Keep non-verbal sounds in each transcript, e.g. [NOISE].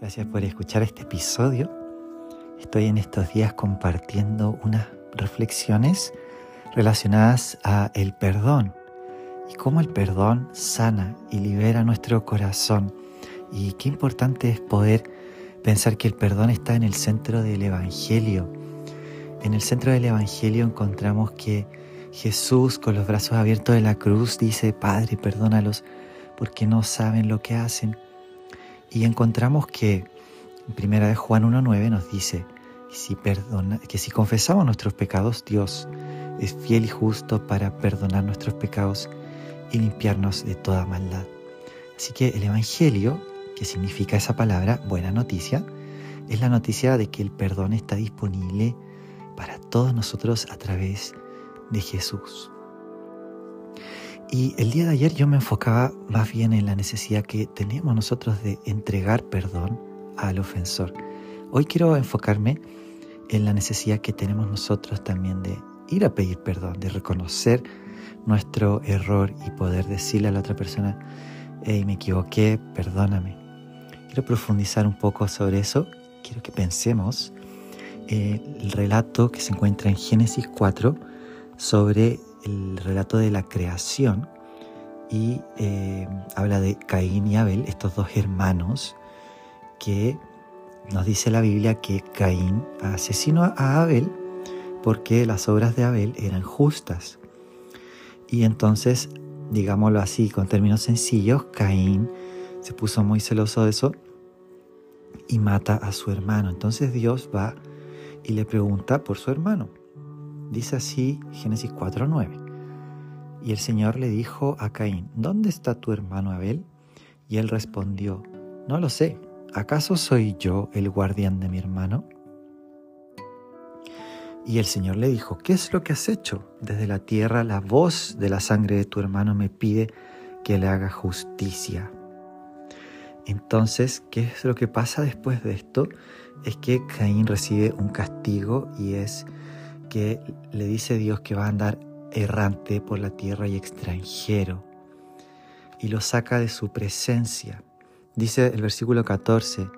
Gracias por escuchar este episodio. Estoy en estos días compartiendo unas reflexiones relacionadas a el perdón y cómo el perdón sana y libera nuestro corazón. Y qué importante es poder pensar que el perdón está en el centro del Evangelio. En el centro del Evangelio encontramos que Jesús con los brazos abiertos de la cruz dice, Padre, perdónalos porque no saben lo que hacen. Y encontramos que en primera de Juan 1.9 nos dice que si confesamos nuestros pecados, Dios es fiel y justo para perdonar nuestros pecados y limpiarnos de toda maldad. Así que el Evangelio, que significa esa palabra, buena noticia, es la noticia de que el perdón está disponible para todos nosotros a través de Jesús. Y el día de ayer yo me enfocaba más bien en la necesidad que tenemos nosotros de entregar perdón al ofensor. Hoy quiero enfocarme en la necesidad que tenemos nosotros también de ir a pedir perdón, de reconocer nuestro error y poder decirle a la otra persona, hey, me equivoqué, perdóname. Quiero profundizar un poco sobre eso. Quiero que pensemos eh, el relato que se encuentra en Génesis 4 sobre el relato de la creación y eh, habla de Caín y Abel, estos dos hermanos que nos dice la Biblia que Caín asesinó a Abel porque las obras de Abel eran justas. Y entonces, digámoslo así, con términos sencillos, Caín se puso muy celoso de eso y mata a su hermano. Entonces Dios va y le pregunta por su hermano. Dice así Génesis 4.9. Y el Señor le dijo a Caín, ¿dónde está tu hermano Abel? Y él respondió, no lo sé, ¿acaso soy yo el guardián de mi hermano? Y el Señor le dijo, ¿qué es lo que has hecho? Desde la tierra la voz de la sangre de tu hermano me pide que le haga justicia. Entonces, ¿qué es lo que pasa después de esto? Es que Caín recibe un castigo y es que le dice Dios que va a andar errante por la tierra y extranjero y lo saca de su presencia. Dice el versículo 14,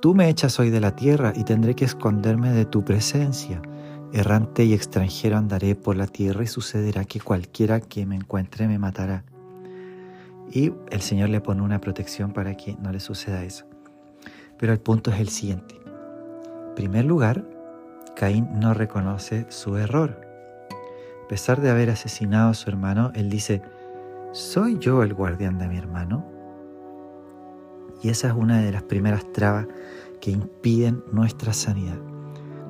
Tú me echas hoy de la tierra y tendré que esconderme de tu presencia. Errante y extranjero andaré por la tierra y sucederá que cualquiera que me encuentre me matará. Y el Señor le pone una protección para que no le suceda eso. Pero el punto es el siguiente. En primer lugar, Caín no reconoce su error. A pesar de haber asesinado a su hermano, él dice, ¿soy yo el guardián de mi hermano? Y esa es una de las primeras trabas que impiden nuestra sanidad.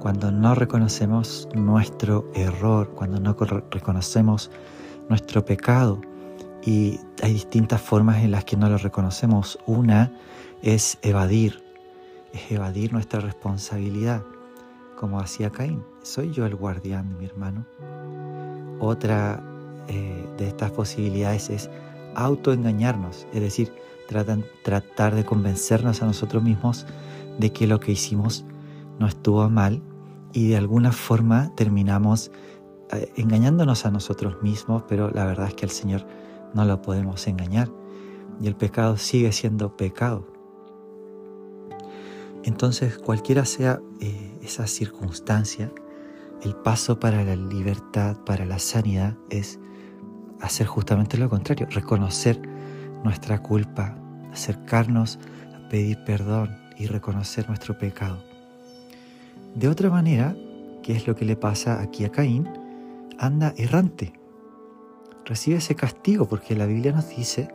Cuando no reconocemos nuestro error, cuando no reconocemos nuestro pecado, y hay distintas formas en las que no lo reconocemos. Una es evadir, es evadir nuestra responsabilidad como hacía Caín. ¿Soy yo el guardián de mi hermano? Otra eh, de estas posibilidades es autoengañarnos, es decir, tratar de convencernos a nosotros mismos de que lo que hicimos no estuvo mal y de alguna forma terminamos eh, engañándonos a nosotros mismos, pero la verdad es que al Señor no lo podemos engañar y el pecado sigue siendo pecado. Entonces, cualquiera sea eh, esa circunstancia, el paso para la libertad, para la sanidad, es hacer justamente lo contrario, reconocer nuestra culpa, acercarnos a pedir perdón y reconocer nuestro pecado. De otra manera, ¿qué es lo que le pasa aquí a Caín? Anda errante, recibe ese castigo porque la Biblia nos dice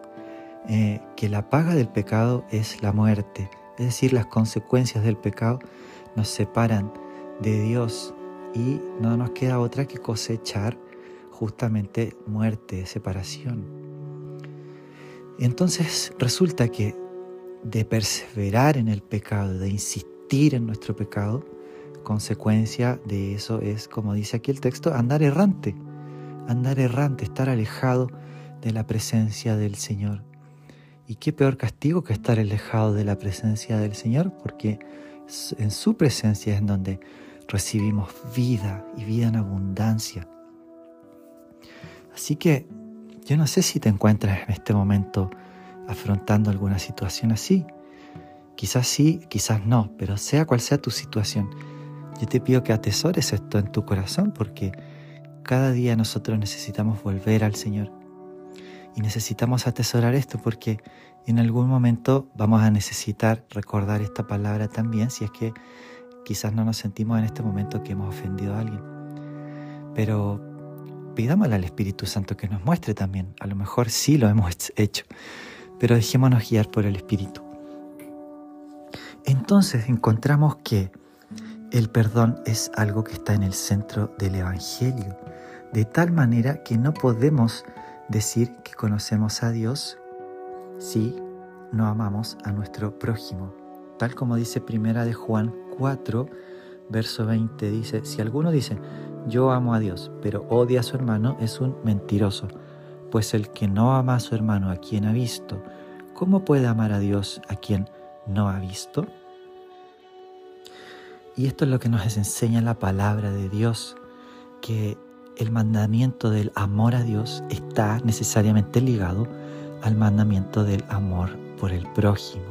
eh, que la paga del pecado es la muerte es decir, las consecuencias del pecado nos separan de Dios y no nos queda otra que cosechar justamente muerte, separación. Entonces resulta que de perseverar en el pecado, de insistir en nuestro pecado, consecuencia de eso es, como dice aquí el texto, andar errante, andar errante, estar alejado de la presencia del Señor. Y qué peor castigo que estar alejado de la presencia del Señor, porque en su presencia es en donde recibimos vida y vida en abundancia. Así que yo no sé si te encuentras en este momento afrontando alguna situación así, Quizás sí, quizás no, pero sea cual sea tu situación, yo te pido que atesores esto en tu corazón porque cada día nosotros necesitamos volver al Señor. Y necesitamos atesorar esto porque en algún momento vamos a necesitar recordar esta palabra también si es que quizás no nos sentimos en este momento que hemos ofendido a alguien. Pero pidámosle al Espíritu Santo que nos muestre también. A lo mejor sí lo hemos [LAUGHS] hecho, pero dejémonos guiar por el Espíritu. Entonces encontramos que el perdón es algo que está en el centro del Evangelio, de tal manera que no podemos decir que conocemos a Dios si no amamos a nuestro prójimo. Tal como dice Primera de Juan 4, verso 20, dice, si alguno dice, yo amo a Dios, pero odia a su hermano, es un mentiroso, pues el que no ama a su hermano a quien ha visto, ¿cómo puede amar a Dios a quien no ha visto? Y esto es lo que nos enseña la palabra de Dios, que el mandamiento del amor a Dios está necesariamente ligado al mandamiento del amor por el prójimo.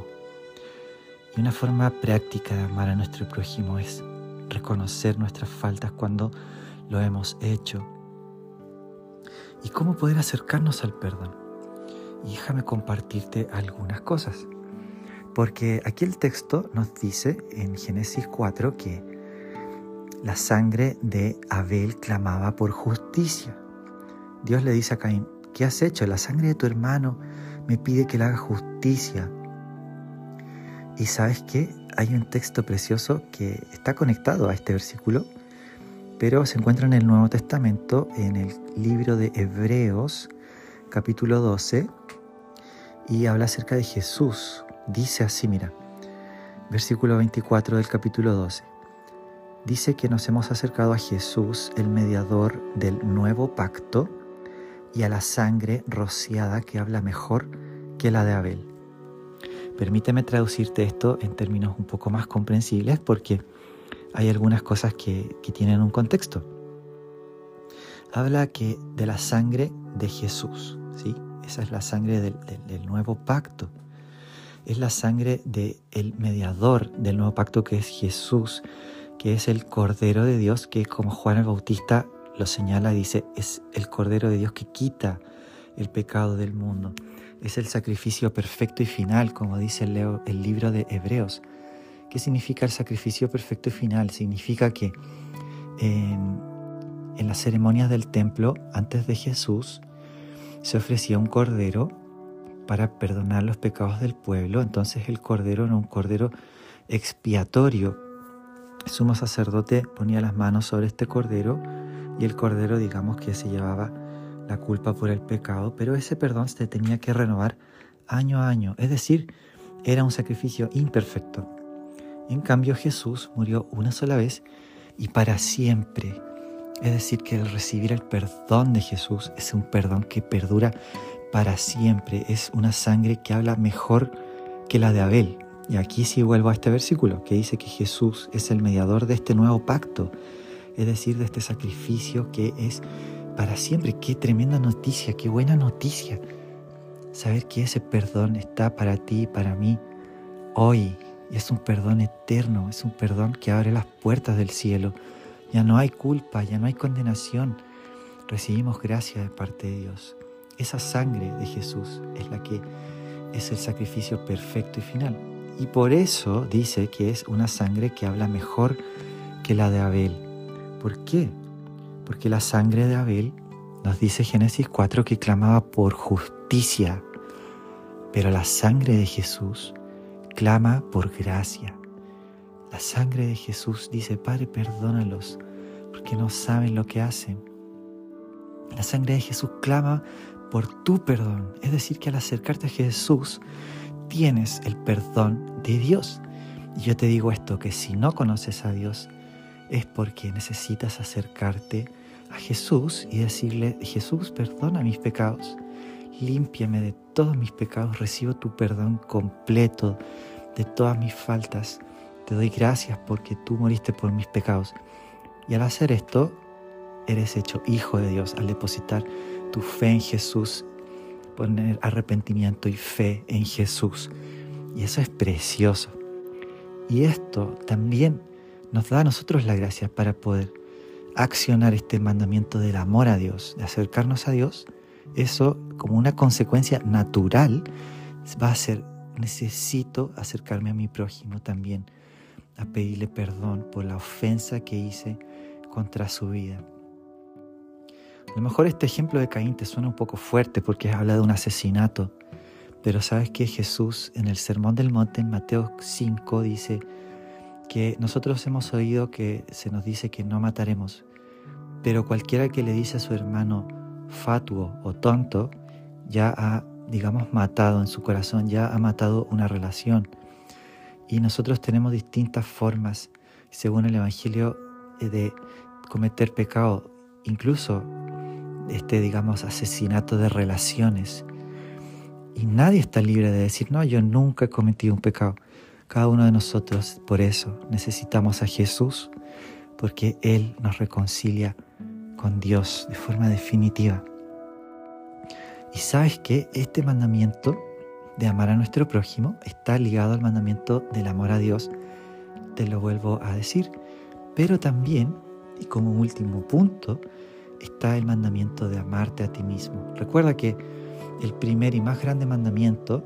Y una forma práctica de amar a nuestro prójimo es reconocer nuestras faltas cuando lo hemos hecho. ¿Y cómo poder acercarnos al perdón? Y déjame compartirte algunas cosas. Porque aquí el texto nos dice en Génesis 4 que la sangre de Abel clamaba por justicia. Dios le dice a Caín, ¿qué has hecho? La sangre de tu hermano me pide que le haga justicia. Y sabes qué? Hay un texto precioso que está conectado a este versículo, pero se encuentra en el Nuevo Testamento, en el libro de Hebreos, capítulo 12, y habla acerca de Jesús, Dice así, mira, versículo 24 del capítulo 12. Dice que nos hemos acercado a Jesús, el mediador del nuevo pacto, y a la sangre rociada que habla mejor que la de Abel. Permíteme traducirte esto en términos un poco más comprensibles porque hay algunas cosas que, tienen un contexto. Habla que de la sangre de Jesús, ¿sí? Esa es la sangre del nuevo pacto es la sangre del el mediador del nuevo pacto que es Jesús, que es el Cordero de Dios, que como Juan el Bautista lo señala, dice, es el Cordero de Dios que quita el pecado del mundo. Es el sacrificio perfecto y final, como dice el, el libro de Hebreos. ¿Qué significa el sacrificio perfecto y final? Significa que en, en las ceremonias del templo, antes de Jesús, se ofrecía un cordero para perdonar los pecados del pueblo. Entonces el cordero era un cordero expiatorio. El sumo sacerdote ponía las manos sobre este cordero y el cordero digamos que se llevaba la culpa por el pecado, pero ese perdón se tenía que renovar año a año, es decir, era un sacrificio imperfecto. En cambio Jesús murió una sola vez y para siempre. Es decir, que recibir el perdón de Jesús es un perdón que perdura para siempre. Es una sangre que habla mejor que la de Abel. Y aquí sí vuelvo a este versículo que dice que Jesús es el mediador de este nuevo pacto, es decir, de este sacrificio que es para siempre. Qué tremenda noticia, qué buena noticia. Saber que ese perdón está para ti y para mí hoy. Y es un perdón eterno, es un perdón que abre las puertas del cielo. Ya no hay culpa, ya no hay condenación. Recibimos gracia de parte de Dios. Esa sangre de Jesús es la que es el sacrificio perfecto y final. Y por eso dice que es una sangre que habla mejor que la de Abel. ¿Por qué? Porque la sangre de Abel nos dice Génesis 4 que clamaba por justicia, pero la sangre de Jesús clama por gracia. La sangre de Jesús dice, Padre, perdónalos, porque no saben lo que hacen. La sangre de Jesús clama por tu perdón. Es decir, que al acercarte a Jesús tienes el perdón de Dios. Y yo te digo esto, que si no conoces a Dios es porque necesitas acercarte a Jesús y decirle, Jesús, perdona mis pecados, límpiame de todos mis pecados, recibo tu perdón completo de todas mis faltas. Te doy gracias porque tú moriste por mis pecados. Y al hacer esto, eres hecho hijo de Dios al depositar tu fe en Jesús, poner arrepentimiento y fe en Jesús. Y eso es precioso. Y esto también nos da a nosotros la gracia para poder accionar este mandamiento del amor a Dios, de acercarnos a Dios. Eso como una consecuencia natural va a ser, necesito acercarme a mi prójimo también, a pedirle perdón por la ofensa que hice contra su vida. A lo mejor este ejemplo de Caín te suena un poco fuerte porque habla de un asesinato, pero sabes que Jesús en el Sermón del Monte, en Mateo 5, dice que nosotros hemos oído que se nos dice que no mataremos, pero cualquiera que le dice a su hermano fatuo o tonto, ya ha, digamos, matado en su corazón, ya ha matado una relación. Y nosotros tenemos distintas formas, según el Evangelio, eh, de cometer pecado, incluso este, digamos, asesinato de relaciones. Y nadie está libre de decir, no, yo nunca he cometido un pecado. Cada uno de nosotros, por eso, necesitamos a Jesús, porque Él nos reconcilia con Dios de forma definitiva. Y sabes que este mandamiento de amar a nuestro prójimo está ligado al mandamiento del amor a Dios, te lo vuelvo a decir, pero también, y como último punto, está el mandamiento de amarte a ti mismo. Recuerda que el primer y más grande mandamiento,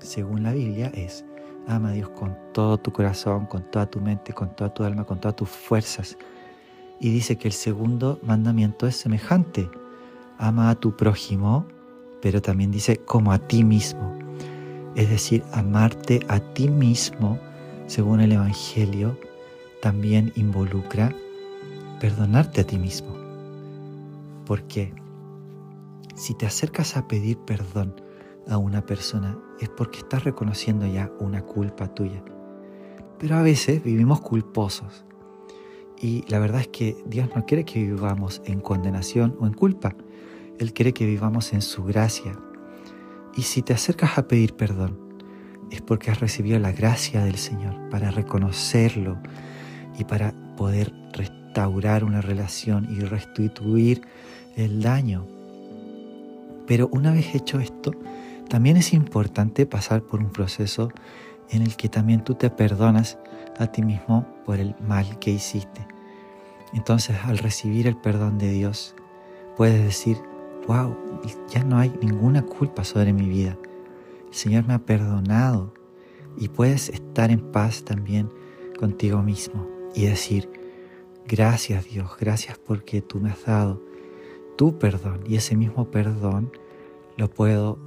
según la Biblia, es ama a Dios con todo tu corazón, con toda tu mente, con toda tu alma, con todas tus fuerzas. Y dice que el segundo mandamiento es semejante. Ama a tu prójimo, pero también dice como a ti mismo. Es decir, amarte a ti mismo, según el Evangelio, también involucra perdonarte a ti mismo. Porque si te acercas a pedir perdón a una persona es porque estás reconociendo ya una culpa tuya. Pero a veces vivimos culposos. Y la verdad es que Dios no quiere que vivamos en condenación o en culpa. Él quiere que vivamos en su gracia. Y si te acercas a pedir perdón, es porque has recibido la gracia del Señor para reconocerlo y para poder restaurar una relación y restituir el daño. Pero una vez hecho esto, también es importante pasar por un proceso en el que también tú te perdonas a ti mismo por el mal que hiciste. Entonces, al recibir el perdón de Dios, puedes decir, wow, ya no hay ninguna culpa sobre mi vida. El Señor me ha perdonado y puedes estar en paz también contigo mismo y decir, gracias Dios, gracias porque tú me has dado tu perdón y ese mismo perdón lo puedo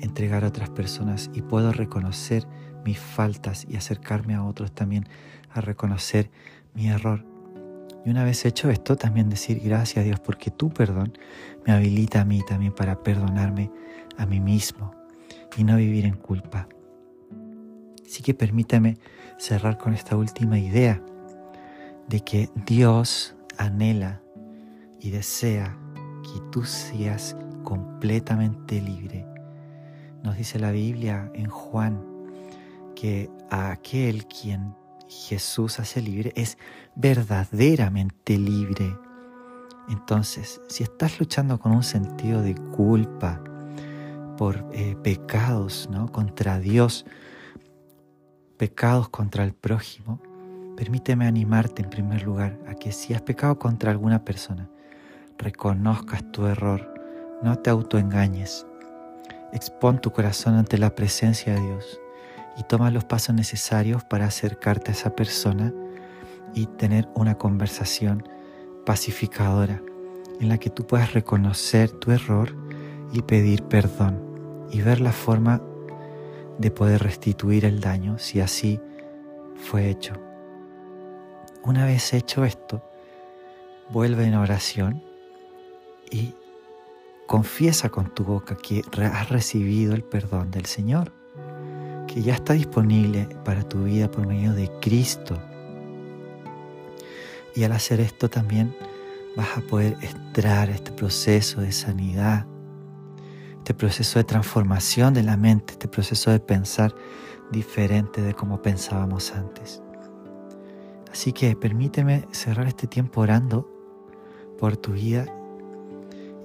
entregar a otras personas y puedo reconocer mis faltas y acercarme a otros también a reconocer mi error. Y una vez hecho esto, también decir gracias a Dios porque tu perdón me habilita a mí también para perdonarme a mí mismo y no vivir en culpa. Así que permítame cerrar con esta última idea de que Dios anhela y desea que tú seas completamente libre. Nos dice la Biblia en Juan que aquel quien Jesús hace libre es verdaderamente libre. Entonces, si estás luchando con un sentido de culpa por eh, pecados ¿no? contra Dios, pecados contra el prójimo, permíteme animarte en primer lugar a que si has pecado contra alguna persona, reconozcas tu error, no te autoengañes, expón tu corazón ante la presencia de Dios y toma los pasos necesarios para acercarte a esa persona y tener una conversación pacificadora en la que tú puedas reconocer tu error y pedir perdón y ver la forma de poder restituir el daño si así fue hecho. Una vez hecho esto, vuelve en oración y confiesa con tu boca que has recibido el perdón del Señor, que ya está disponible para tu vida por medio de Cristo. Y al hacer esto también vas a poder entrar este proceso de sanidad, este proceso de transformación de la mente, este proceso de pensar diferente de como pensábamos antes. Así que permíteme cerrar este tiempo orando por tu vida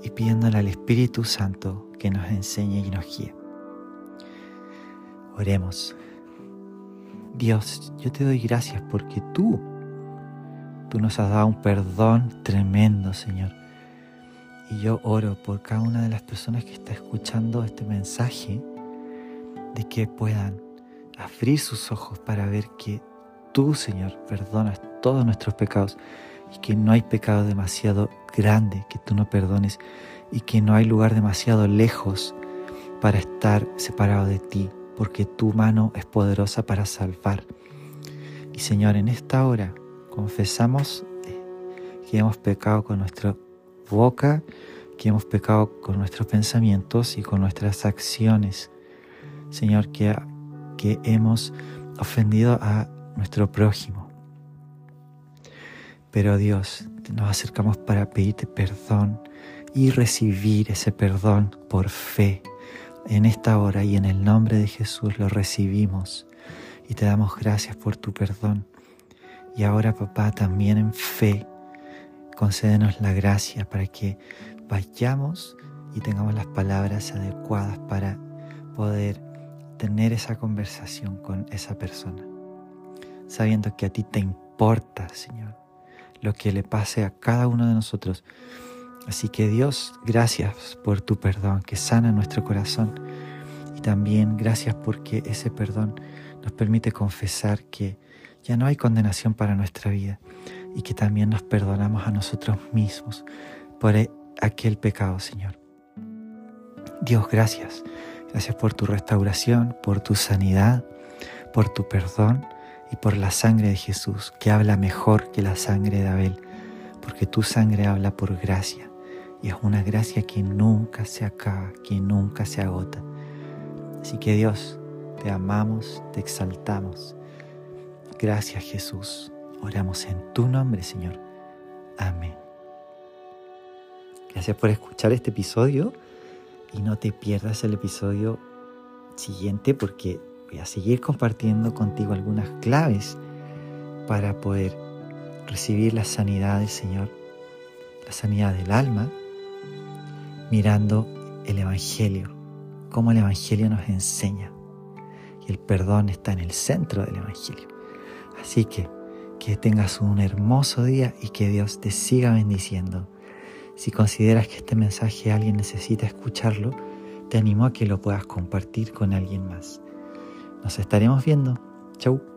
y pidiéndole al Espíritu Santo que nos enseñe y nos guíe. Oremos. Dios, yo te doy gracias porque tú, tú nos has dado un perdón tremendo, Señor. Y yo oro por cada una de las personas que está escuchando este mensaje, de que puedan abrir sus ojos para ver que tú, Señor, perdonas todos nuestros pecados y que no hay pecado demasiado grande que tú no perdones y que no hay lugar demasiado lejos para estar separado de ti, porque tu mano es poderosa para salvar. Y Señor, en esta hora confesamos eh, que hemos pecado con nuestra boca, que hemos pecado con nuestros pensamientos y con nuestras acciones. Señor, que, que hemos ofendido a nuestro prójimo. Pero Dios, nos acercamos para pedirte perdón y recibir ese perdón por fe. En esta hora y en el nombre de Jesús lo recibimos y te damos gracias por tu perdón. Y ahora, papá, también en fe, concédenos la gracia para que vayamos y tengamos las palabras adecuadas para poder tener esa conversación con esa persona, sabiendo que a ti te importa, Señor, lo que le pase a cada uno de nosotros. Así que Dios, gracias por tu perdón que sana nuestro corazón y también gracias porque ese perdón nos permite confesar que ya no hay condenación para nuestra vida y que también nos perdonamos a nosotros mismos por e, aquel pecado, Señor. Dios, gracias. Gracias por tu restauración, por tu sanidad, por tu perdón y por la sangre de Jesús, que habla mejor que la sangre de Abel, porque tu sangre habla por gracia, y es una gracia que nunca se acaba, que nunca se agota. Así que Dios, te amamos, te exaltamos. Gracias Jesús. Oramos en tu nombre, Señor. Amén. Gracias por escuchar este episodio y no te pierdas el episodio siguiente porque voy a seguir compartiendo contigo algunas claves para poder recibir la sanidad del Señor, la sanidad del alma, mirando el Evangelio, cómo el Evangelio nos enseña. Y el perdón está en el centro del Evangelio. Así que que tengas un hermoso día y que Dios te siga bendiciendo. Si consideras que este mensaje alguien necesita escucharlo, te animo a que lo puedas compartir con alguien más. Nos estaremos viendo. Chau.